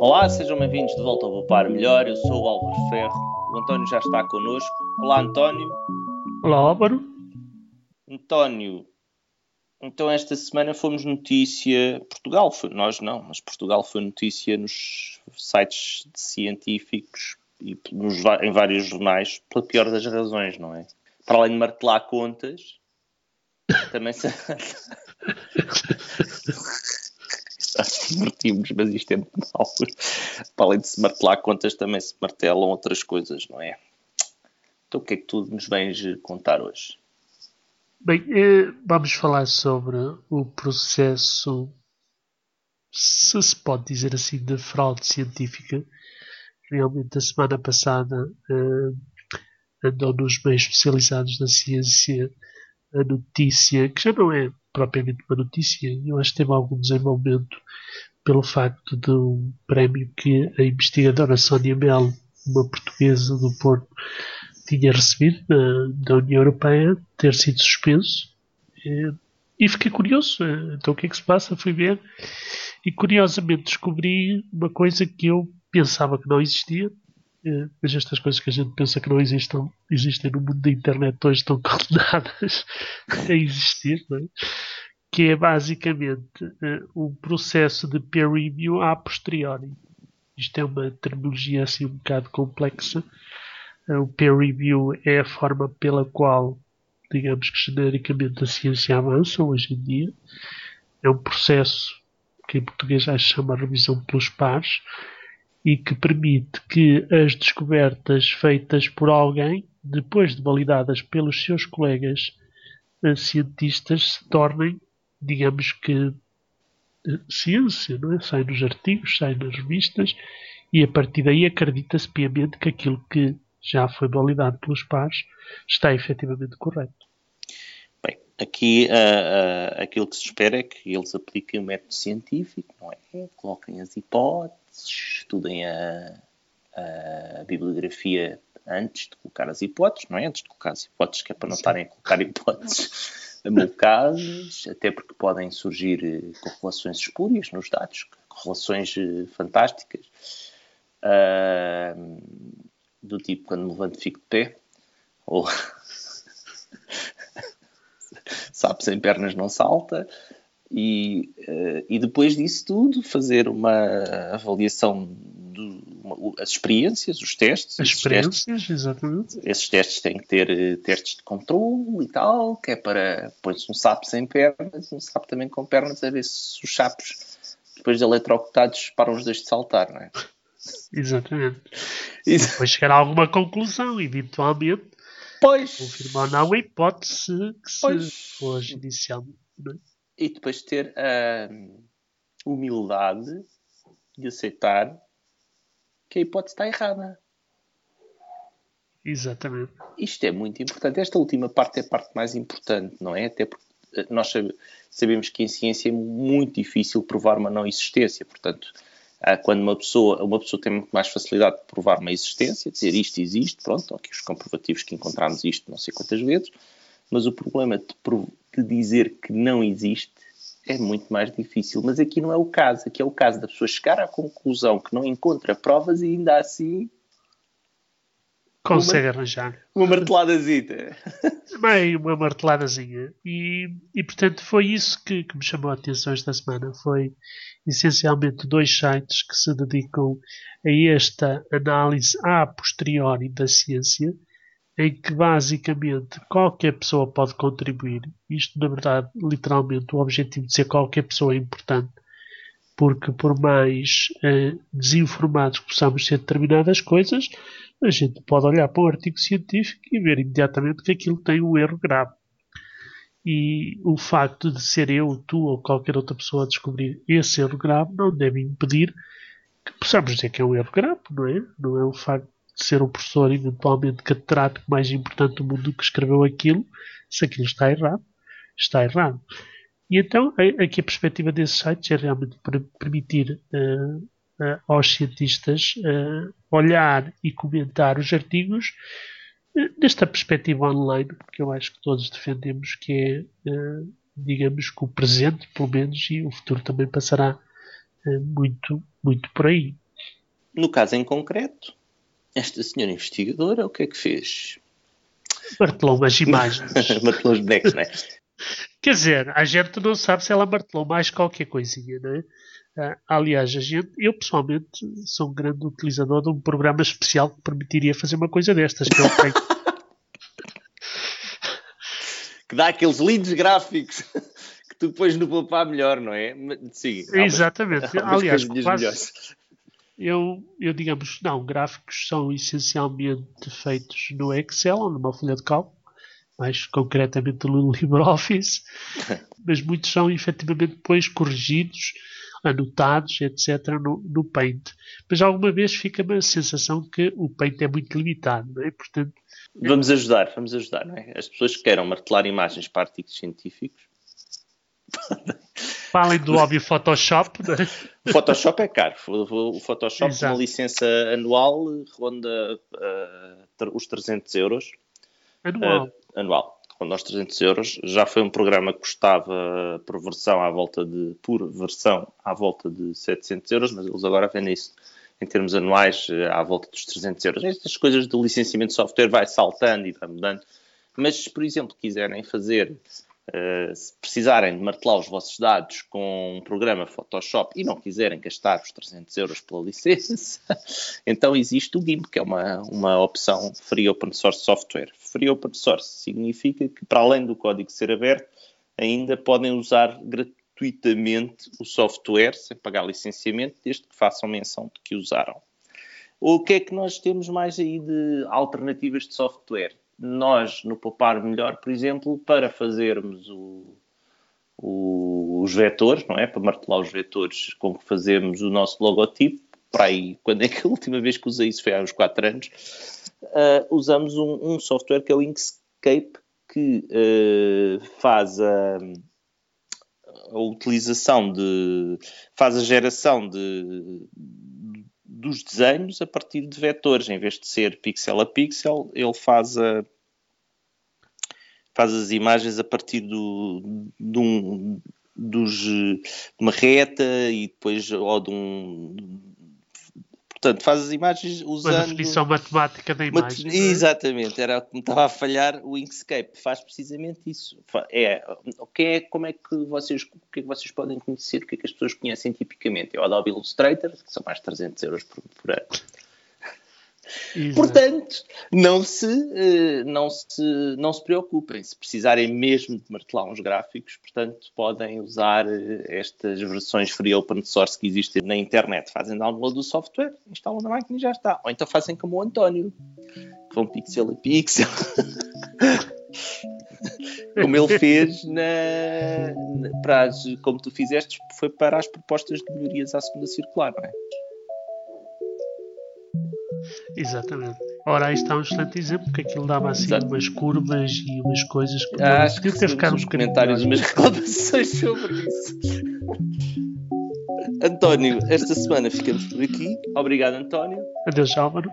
Olá, sejam bem-vindos de volta ao Poupar Melhor. Eu sou o Álvaro Ferro. O António já está connosco. Olá, António. Olá, Álvaro. António, então esta semana fomos notícia. Portugal foi, nós não, mas Portugal foi notícia nos sites científicos e nos, em vários jornais, pela pior das razões, não é? Para além de martelar contas, também se. divertimos, mas isto é muito mau. Para além de se martelar contas, também se martelam outras coisas, não é? Então o que é que tu nos vens contar hoje? Bem, eh, vamos falar sobre o processo, se se pode dizer assim, de fraude científica. Realmente, a semana passada eh, andou nos meios especializados da ciência a notícia, que já não é propriamente uma notícia, eu acho que teve algum desenvolvimento pelo facto de um prémio que a investigadora Sónia Melo, uma portuguesa do Porto, tinha recebido da, da União Europeia ter sido suspenso. E, e fiquei curioso. Então o que é que se passa? Fui ver e curiosamente descobri uma coisa que eu pensava que não existia. Mas estas coisas que a gente pensa que não existam, existem no mundo da internet hoje estão condenadas a existir, é? que é basicamente um processo de peer review a posteriori. Isto é uma terminologia assim um bocado complexa, o peer review é a forma pela qual, digamos que genericamente, a ciência avança hoje em dia. É um processo que em português já se chama revisão pelos pares e que permite que as descobertas feitas por alguém, depois de validadas pelos seus colegas eh, cientistas, se tornem, digamos que, eh, ciência, não é? Sai nos artigos, sai nas revistas e a partir daí acredita-se piamente que aquilo que já foi validado pelos pares, está efetivamente correto. Bem, aqui uh, uh, aquilo que se espera é que eles apliquem o método científico, não é? Coloquem as hipóteses, estudem a, a bibliografia antes de colocar as hipóteses, não é? Antes de colocar as hipóteses, que é para não estarem a colocar hipóteses amulcadas, até porque podem surgir eh, correlações espúrias nos dados, correlações eh, fantásticas. Uh, do tipo quando me levanto fico de pé, ou sabe, sem pernas não salta, e, uh, e depois disso tudo fazer uma avaliação das experiências, os testes. As experiências, testes, exatamente. Esses testes têm que ter uh, testes de controle e tal, que é para, põe-se um sapo sem pernas, um sapo também com pernas, a ver se os sapos, depois de eletrocutados, param os dois de saltar, não é? Exatamente. E depois chegar a alguma conclusão, eventualmente. Pois. Confirmar não a hipótese que se pôs inicialmente. É? E depois ter a humildade de aceitar que a hipótese está errada. Exatamente. Isto é muito importante. Esta última parte é a parte mais importante, não é? Até porque nós sabemos que em ciência é muito difícil provar uma não existência. Portanto, ah, quando uma pessoa, uma pessoa tem muito mais facilidade de provar uma existência, dizer isto existe, pronto, aqui os comprovativos que encontramos isto não sei quantas vezes, mas o problema de, de dizer que não existe é muito mais difícil. Mas aqui não é o caso, aqui é o caso da pessoa chegar à conclusão que não encontra provas e ainda assim consegue uma, arranjar. Uma marteladazita. Bem, uma marteladazinha. E, e portanto foi isso que, que, me chamou a atenção esta semana. Foi essencialmente dois sites que se dedicam a esta análise a posteriori da ciência, em que basicamente qualquer pessoa pode contribuir. Isto, na verdade, literalmente, o objetivo de ser qualquer pessoa é importante porque por mais eh, desinformados que possamos ser determinadas coisas, a gente pode olhar para um artigo científico e ver imediatamente que aquilo tem um erro grave. E o facto de ser eu, tu ou qualquer outra pessoa a descobrir esse erro grave não deve impedir que possamos dizer que é um erro grave, não é? Não é o facto de ser um professor eventualmente catedrático mais importante do mundo que escreveu aquilo, se aquilo está errado, está errado. E então, aqui a perspectiva desses sites é realmente permitir uh, uh, aos cientistas uh, olhar e comentar os artigos desta perspectiva online, que eu acho que todos defendemos que é, digamos, que o presente, pelo menos, e o futuro também passará muito, muito por aí. No caso em concreto, esta senhora investigadora, o que é que fez? Martelou umas imagens. martelou os bonecos, não é? Quer dizer, a gente não sabe se ela martelou mais qualquer coisinha, não é? Uh, aliás, a gente, eu pessoalmente sou um grande utilizador de um programa especial que permitiria fazer uma coisa destas, que eu tenho. que dá aqueles lindos gráficos que tu pões no papá melhor, não é? Sim. Exatamente. Aliás, quase, eu, eu, digamos, não, gráficos são essencialmente feitos no Excel ou numa folha de cálculo, mais concretamente no LibreOffice, mas muitos são efetivamente depois corrigidos, anotados, etc., no, no Paint. Mas alguma vez fica-me a sensação que o Paint é muito limitado, não é? Portanto, vamos ajudar, vamos ajudar, não é? As pessoas que queiram martelar imagens para artigos científicos Falem do óbvio Photoshop. Né? O Photoshop é caro. O Photoshop, Exato. uma licença anual, ronda uh, os 300 euros. Anual? Uh, anual. Ronda os 300 euros. Já foi um programa que custava por versão à volta de, por versão à volta de 700 euros, mas eles agora vendem isso em termos anuais eh, à volta dos 300 euros. Estas coisas do licenciamento de software vai saltando e vai mudando. Mas se, por exemplo, quiserem fazer Uh, se precisarem de martelar os vossos dados com um programa Photoshop e não quiserem gastar os 300 euros pela licença, então existe o GIMP, que é uma, uma opção Free Open Source Software. Free Open Source significa que, para além do código ser aberto, ainda podem usar gratuitamente o software sem pagar licenciamento, desde que façam menção de que usaram. O que é que nós temos mais aí de alternativas de software? Nós, no Poupar Melhor, por exemplo, para fazermos o, o, os vetores, não é? Para martelar os vetores com que fazemos o nosso logotipo, para aí, quando é que a última vez que usei isso foi há uns 4 anos, uh, usamos um, um, software que é o Inkscape, que uh, faz a, a utilização de. faz a geração de, dos desenhos a partir de vetores, em vez de ser pixel a pixel, ele faz a faz as imagens a partir do, de, um, dos, de uma reta e depois ou de um portanto faz as imagens usando uma definição matemática da imagem Mat... Exatamente era como estava a falhar o Inkscape. Faz precisamente isso. É o que é como é que vocês o que é que vocês podem conhecer o que é que as pessoas conhecem tipicamente? É o Adobe Illustrator que são mais 300 euros por, por ano Exato. Portanto, não se, eh, não, se, não se preocupem. Se precisarem mesmo de martelar uns gráficos, portanto, podem usar eh, estas versões free open source que existem na internet. Fazem download do software, instalam na máquina e já está. Ou então fazem como o António, que vão pixel a pixel. como ele fez na, na, para as, como tu fizeste, foi para as propostas de melhorias à segunda circular, não é? Exatamente. Ora, aí está um excelente exemplo, que aquilo dava assim Exato. umas curvas e umas coisas que ah, acho que ter ficado uns comentários, umas reclamações sobre isso. António, esta semana ficamos por aqui. Obrigado, António. Adeus, Álvaro.